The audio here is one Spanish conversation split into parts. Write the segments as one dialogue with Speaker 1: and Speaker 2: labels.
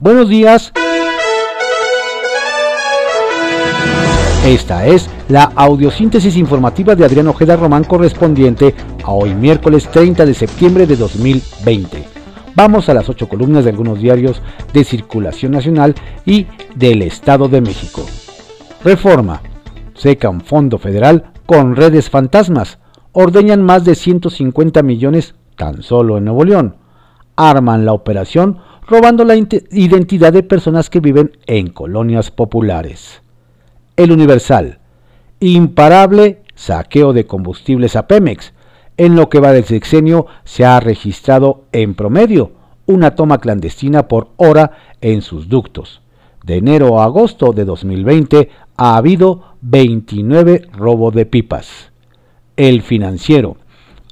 Speaker 1: Buenos días. Esta es la audiosíntesis informativa de Adrián Ojeda Román correspondiente a hoy miércoles 30 de septiembre de 2020. Vamos a las ocho columnas de algunos diarios de circulación nacional y del Estado de México. Reforma. Seca un fondo federal con redes fantasmas. Ordeñan más de 150 millones tan solo en Nuevo León. Arman la operación robando la identidad de personas que viven en colonias populares. El Universal. Imparable saqueo de combustibles a Pemex. En lo que va del sexenio se ha registrado en promedio una toma clandestina por hora en sus ductos. De enero a agosto de 2020 ha habido 29 robos de pipas. El financiero.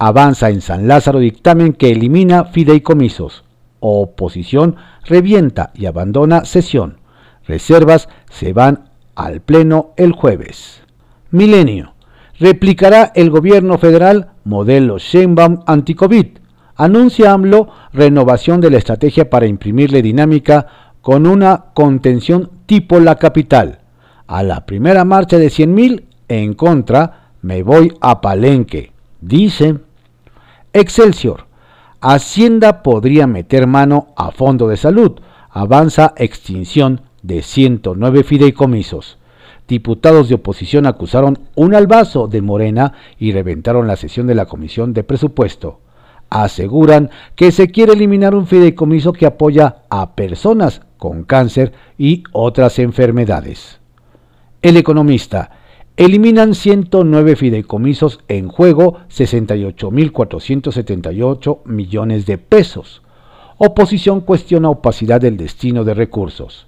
Speaker 1: Avanza en San Lázaro dictamen que elimina fideicomisos. Oposición revienta y abandona sesión. Reservas se van al Pleno el jueves. Milenio. Replicará el gobierno federal modelo Sheinbaum anti-COVID. Anuncia AMLO renovación de la estrategia para imprimirle dinámica con una contención tipo la capital. A la primera marcha de 100.000 en contra, me voy a Palenque. Dice Excelsior. Hacienda podría meter mano a fondo de salud. Avanza extinción de 109 fideicomisos. Diputados de oposición acusaron un albazo de Morena y reventaron la sesión de la Comisión de Presupuesto. Aseguran que se quiere eliminar un fideicomiso que apoya a personas con cáncer y otras enfermedades. El economista. Eliminan 109 fideicomisos en juego 68.478 millones de pesos. Oposición cuestiona opacidad del destino de recursos.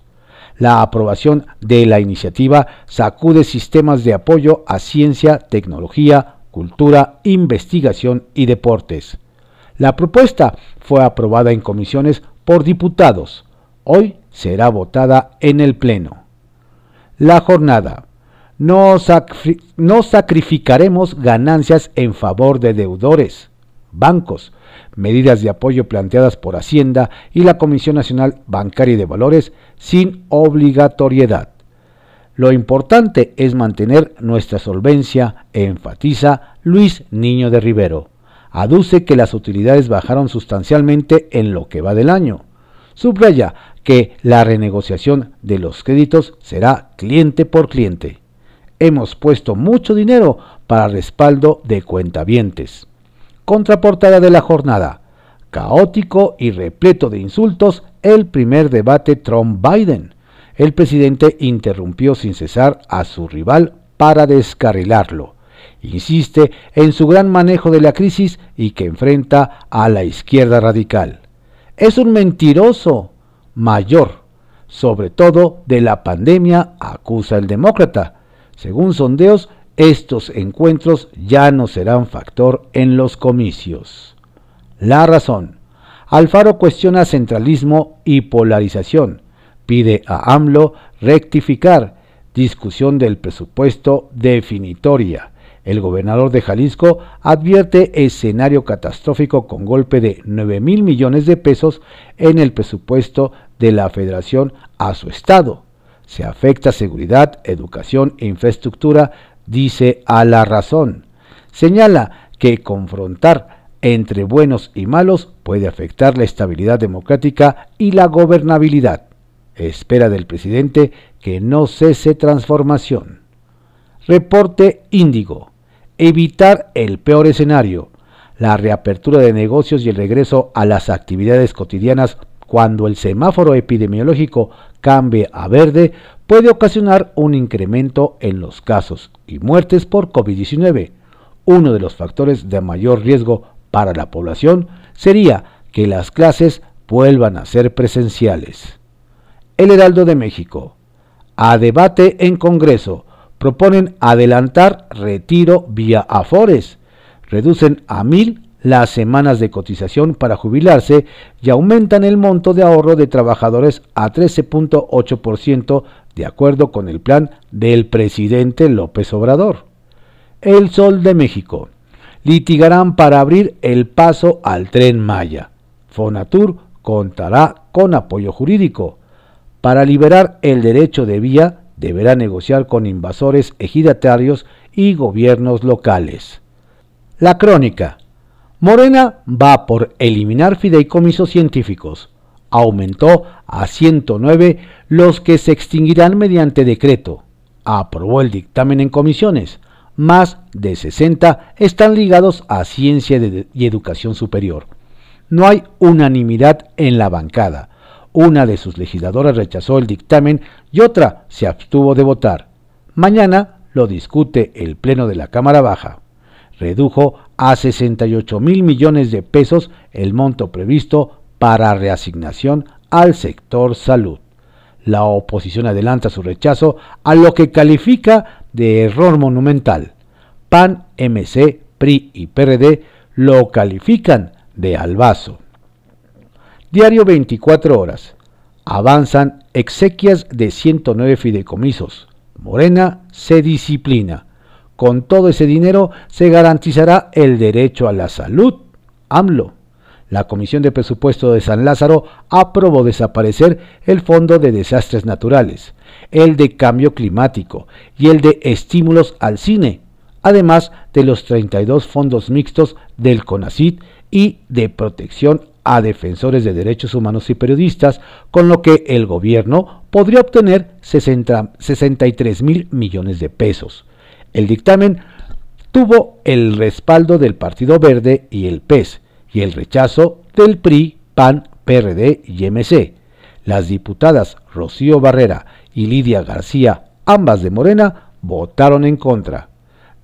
Speaker 1: La aprobación de la iniciativa sacude sistemas de apoyo a ciencia, tecnología, cultura, investigación y deportes. La propuesta fue aprobada en comisiones por diputados. Hoy será votada en el Pleno. La jornada. No, sacrificaremos ganancias en favor de deudores, bancos, medidas de apoyo planteadas por Hacienda y la Comisión Nacional Bancaria y de Valores sin obligatoriedad. Lo importante es mantener nuestra solvencia, enfatiza Luis Niño de Rivero. Aduce que las utilidades bajaron sustancialmente en lo que va del año. Subraya que la renegociación de los créditos será cliente por cliente. Hemos puesto mucho dinero para respaldo de cuentavientes. Contraportada de la jornada. Caótico y repleto de insultos el primer debate Trump-Biden. El presidente interrumpió sin cesar a su rival para descarrilarlo. Insiste en su gran manejo de la crisis y que enfrenta a la izquierda radical. Es un mentiroso mayor, sobre todo de la pandemia, acusa el demócrata. Según sondeos, estos encuentros ya no serán factor en los comicios. La razón. Alfaro cuestiona centralismo y polarización. Pide a AMLO rectificar. Discusión del presupuesto definitoria. El gobernador de Jalisco advierte escenario catastrófico con golpe de 9 mil millones de pesos en el presupuesto de la federación a su estado. Se afecta seguridad, educación e infraestructura dice a la razón. Señala que confrontar entre buenos y malos puede afectar la estabilidad democrática y la gobernabilidad. Espera del presidente que no cese transformación. Reporte Índigo. Evitar el peor escenario. La reapertura de negocios y el regreso a las actividades cotidianas cuando el semáforo epidemiológico cambie a verde puede ocasionar un incremento en los casos y muertes por COVID-19. Uno de los factores de mayor riesgo para la población sería que las clases vuelvan a ser presenciales. El Heraldo de México. A debate en Congreso. Proponen adelantar retiro vía Afores. Reducen a mil las semanas de cotización para jubilarse y aumentan el monto de ahorro de trabajadores a 13.8% de acuerdo con el plan del presidente López Obrador. El Sol de México. Litigarán para abrir el paso al tren Maya. Fonatur contará con apoyo jurídico. Para liberar el derecho de vía, deberá negociar con invasores ejidatarios y gobiernos locales. La crónica. Morena va por eliminar fideicomisos científicos. Aumentó a 109 los que se extinguirán mediante decreto. Aprobó el dictamen en comisiones. Más de 60 están ligados a ciencia y educación superior. No hay unanimidad en la bancada. Una de sus legisladoras rechazó el dictamen y otra se abstuvo de votar. Mañana lo discute el Pleno de la Cámara Baja. Redujo a 68 mil millones de pesos el monto previsto para reasignación al sector salud. La oposición adelanta su rechazo a lo que califica de error monumental. PAN, MC, PRI y PRD lo califican de albazo. Diario 24 horas. Avanzan exequias de 109 fideicomisos. Morena se disciplina. Con todo ese dinero se garantizará el derecho a la salud. AMLO. La Comisión de Presupuesto de San Lázaro aprobó desaparecer el Fondo de Desastres Naturales, el de Cambio Climático y el de Estímulos al Cine, además de los 32 fondos mixtos del CONACIT y de protección a defensores de derechos humanos y periodistas, con lo que el gobierno podría obtener 63 mil millones de pesos. El dictamen tuvo el respaldo del Partido Verde y el PES y el rechazo del PRI, PAN, PRD y MC. Las diputadas Rocío Barrera y Lidia García, ambas de Morena, votaron en contra.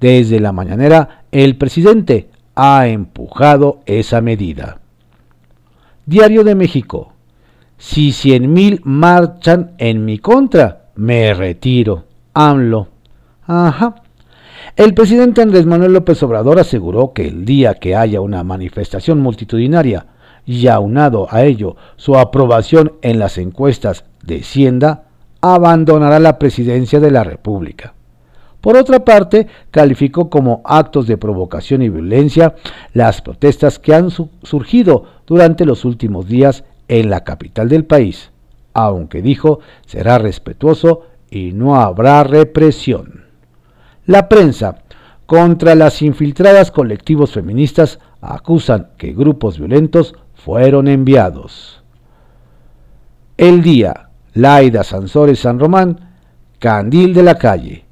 Speaker 1: Desde la mañanera, el presidente ha empujado esa medida. Diario de México. Si 100.000 marchan en mi contra, me retiro. AMLO. Ajá. El presidente Andrés Manuel López Obrador aseguró que el día que haya una manifestación multitudinaria y aunado a ello su aprobación en las encuestas de Hacienda, abandonará la presidencia de la República. Por otra parte, calificó como actos de provocación y violencia las protestas que han surgido durante los últimos días en la capital del país, aunque dijo será respetuoso y no habrá represión. La prensa contra las infiltradas colectivos feministas acusan que grupos violentos fueron enviados. El día, Laida Sansores San Román, Candil de la calle,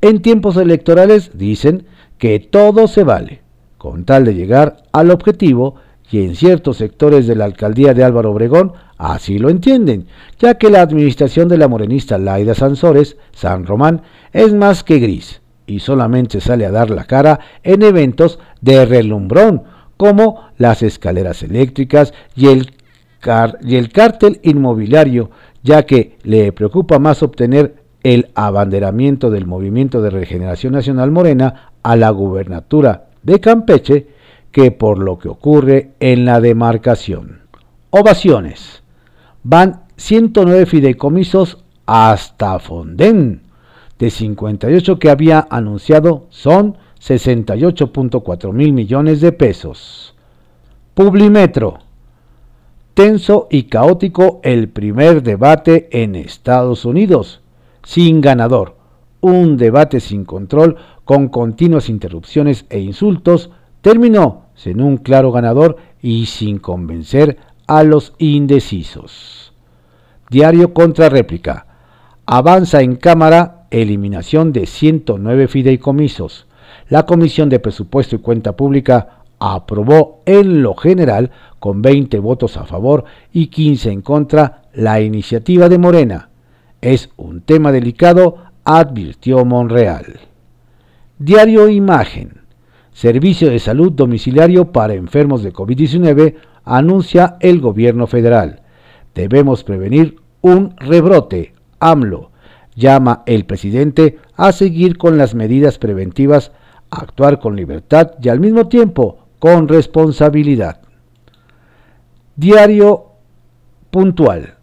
Speaker 1: en tiempos electorales dicen que todo se vale, con tal de llegar al objetivo y en ciertos sectores de la alcaldía de Álvaro Obregón así lo entienden, ya que la administración de la morenista Laida Sansores, San Román, es más que gris y solamente sale a dar la cara en eventos de relumbrón, como las escaleras eléctricas y el, y el cártel inmobiliario, ya que le preocupa más obtener el abanderamiento del Movimiento de Regeneración Nacional Morena a la gubernatura de Campeche que por lo que ocurre en la demarcación. Ovaciones. Van 109 fideicomisos hasta Fonden. De 58 que había anunciado son 68.4 mil millones de pesos. Publimetro. Tenso y caótico el primer debate en Estados Unidos sin ganador, un debate sin control con continuas interrupciones e insultos, terminó sin un claro ganador y sin convencer a los indecisos. Diario contra réplica. Avanza en Cámara eliminación de 109 fideicomisos. La Comisión de Presupuesto y Cuenta Pública aprobó en lo general con 20 votos a favor y 15 en contra la iniciativa de Morena es un tema delicado, advirtió Monreal. Diario Imagen. Servicio de salud domiciliario para enfermos de COVID-19 anuncia el gobierno federal. Debemos prevenir un rebrote. AMLO llama el presidente a seguir con las medidas preventivas, actuar con libertad y al mismo tiempo con responsabilidad. Diario puntual.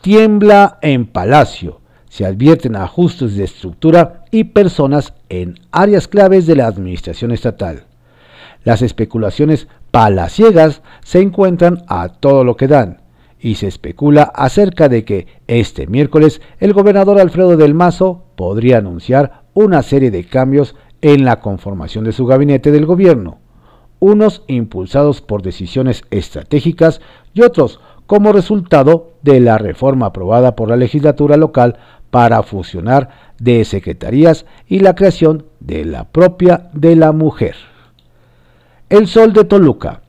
Speaker 1: Tiembla en Palacio. Se advierten ajustes de estructura y personas en áreas claves de la administración estatal. Las especulaciones palaciegas se encuentran a todo lo que dan y se especula acerca de que este miércoles el gobernador Alfredo del Mazo podría anunciar una serie de cambios en la conformación de su gabinete del gobierno, unos impulsados por decisiones estratégicas y otros como resultado de la reforma aprobada por la legislatura local para fusionar de secretarías y la creación de la propia de la mujer. El Sol de Toluca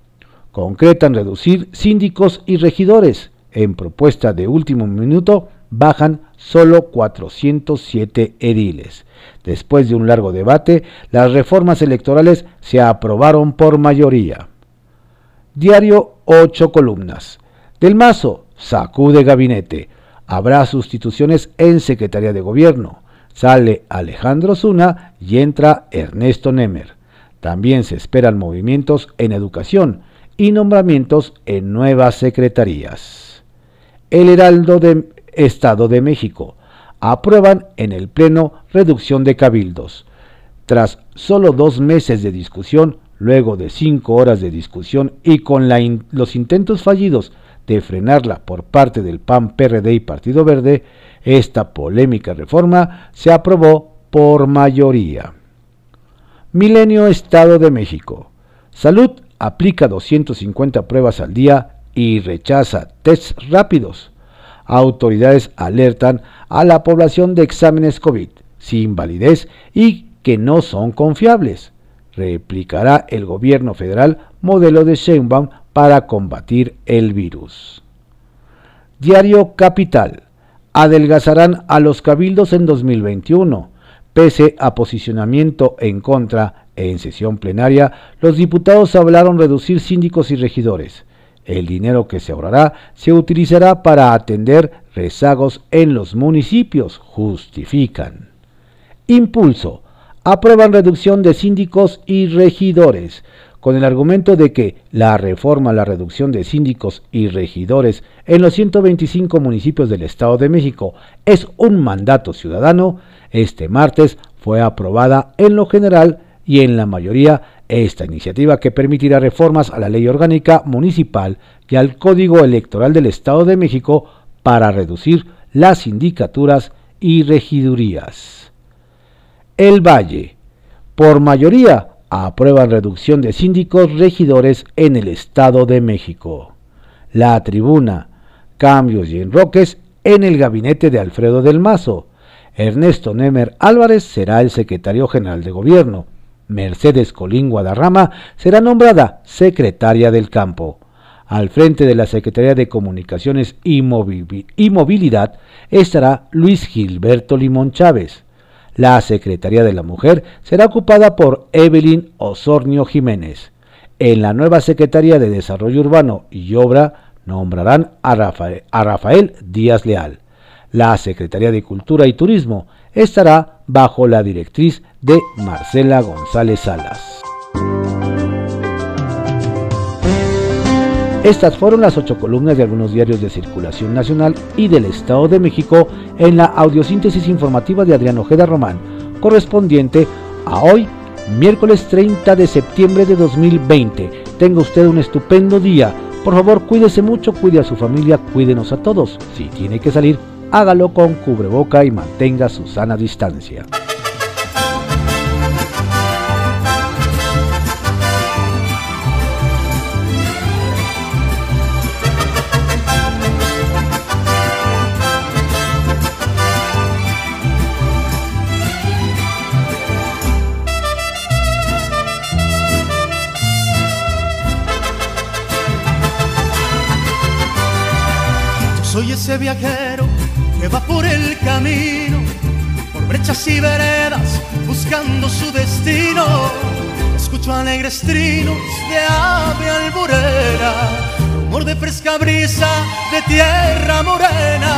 Speaker 1: concretan reducir síndicos y regidores. En propuesta de último minuto bajan solo 407 ediles. Después de un largo debate, las reformas electorales se aprobaron por mayoría. Diario 8 columnas. Del Mazo, sacude gabinete. Habrá sustituciones en Secretaría de Gobierno. Sale Alejandro Zuna y entra Ernesto Nemer. También se esperan movimientos en educación y nombramientos en nuevas secretarías. El Heraldo de Estado de México aprueban en el Pleno reducción de cabildos. Tras solo dos meses de discusión, luego de cinco horas de discusión y con los intentos fallidos de frenarla por parte del PAN, PRD y Partido Verde, esta polémica reforma se aprobó por mayoría. Milenio Estado de México. Salud aplica 250 pruebas al día y rechaza tests rápidos. Autoridades alertan a la población de exámenes COVID sin validez y que no son confiables. Replicará el gobierno federal modelo de Sheinbaum para combatir el virus. Diario Capital. Adelgazarán a los cabildos en 2021. Pese a posicionamiento en contra en sesión plenaria, los diputados hablaron reducir síndicos y regidores. El dinero que se ahorrará se utilizará para atender rezagos en los municipios, justifican. Impulso. Aprueban reducción de síndicos y regidores, con el argumento de que la reforma a la reducción de síndicos y regidores en los 125 municipios del Estado de México es un mandato ciudadano, este martes fue aprobada en lo general y en la mayoría esta iniciativa que permitirá reformas a la ley orgánica municipal y al Código Electoral del Estado de México para reducir las sindicaturas y regidurías. El Valle. Por mayoría, aprueban reducción de síndicos regidores en el Estado de México. La tribuna. Cambios y enroques en el gabinete de Alfredo del Mazo. Ernesto Nemer Álvarez será el secretario general de gobierno. Mercedes Colín Guadarrama será nombrada secretaria del campo. Al frente de la Secretaría de Comunicaciones y, Movilidad estará Luis Gilberto Limón Chávez. La Secretaría de la Mujer será ocupada por Evelyn Osornio Jiménez. En la nueva Secretaría de Desarrollo Urbano y Obra nombrarán a Rafael, a Rafael Díaz Leal. La Secretaría de Cultura y Turismo estará bajo la directriz de Marcela González Salas. Estas fueron las ocho columnas de algunos diarios de circulación nacional y del Estado de México en la audiosíntesis informativa de Adrián Ojeda Román, correspondiente a hoy, miércoles 30 de septiembre de 2020. Tenga usted un estupendo día. Por favor, cuídese mucho, cuide a su familia, cuídenos a todos. Si tiene que salir, hágalo con cubreboca y mantenga su sana distancia.
Speaker 2: Viajero que va por el camino, por brechas y veredas, buscando su destino. Escucho alegres trinos de ave alborera, rumor de fresca brisa de tierra morena.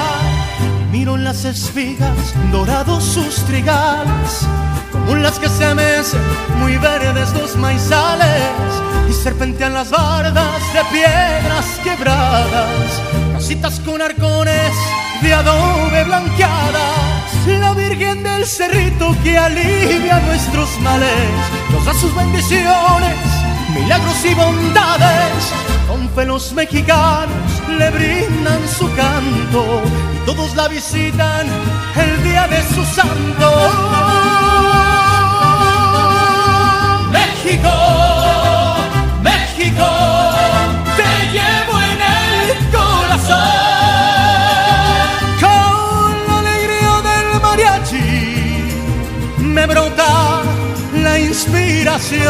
Speaker 2: Miro en las espigas dorados sus trigales, como las que se mecen muy verdes los maizales, y serpentean las bardas de piedras quebradas, casitas con arcones de adobe blanqueadas, la Virgen del Cerrito que alivia nuestros males, nos da sus bendiciones, milagros y bondades, con fe los mexicanos le brindan su canto y todos la visitan el día de su santo. México, México,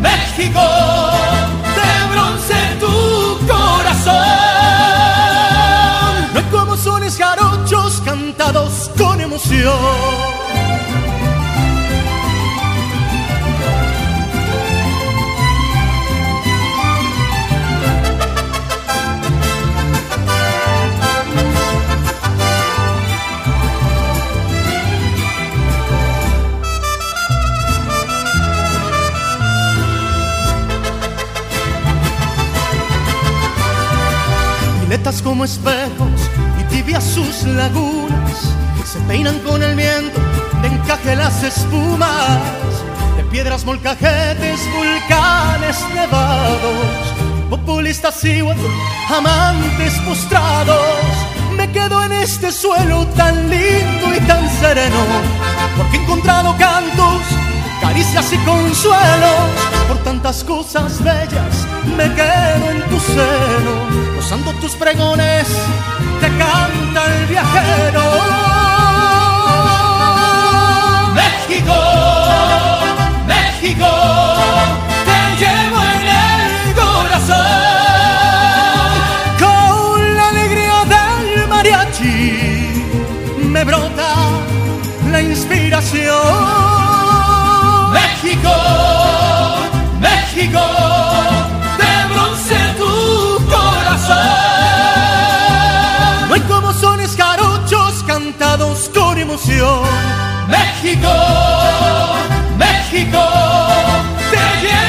Speaker 2: México, de bronce tu corazón. No hay como sones jarochos cantados con emoción. Espejos y tibias sus lagunas se peinan con el viento de encaje las espumas de piedras molcajetes, volcanes nevados, populistas y amantes postrados. Me quedo en este suelo tan lindo y tan sereno porque he encontrado cantos caricias y consuelos por tantas cosas bellas me quedo en tu seno gozando tus pregones te canta el viajero. México México te llevo en el corazón. Con la alegría del mariachi me brota la inspiración México, México, te llevo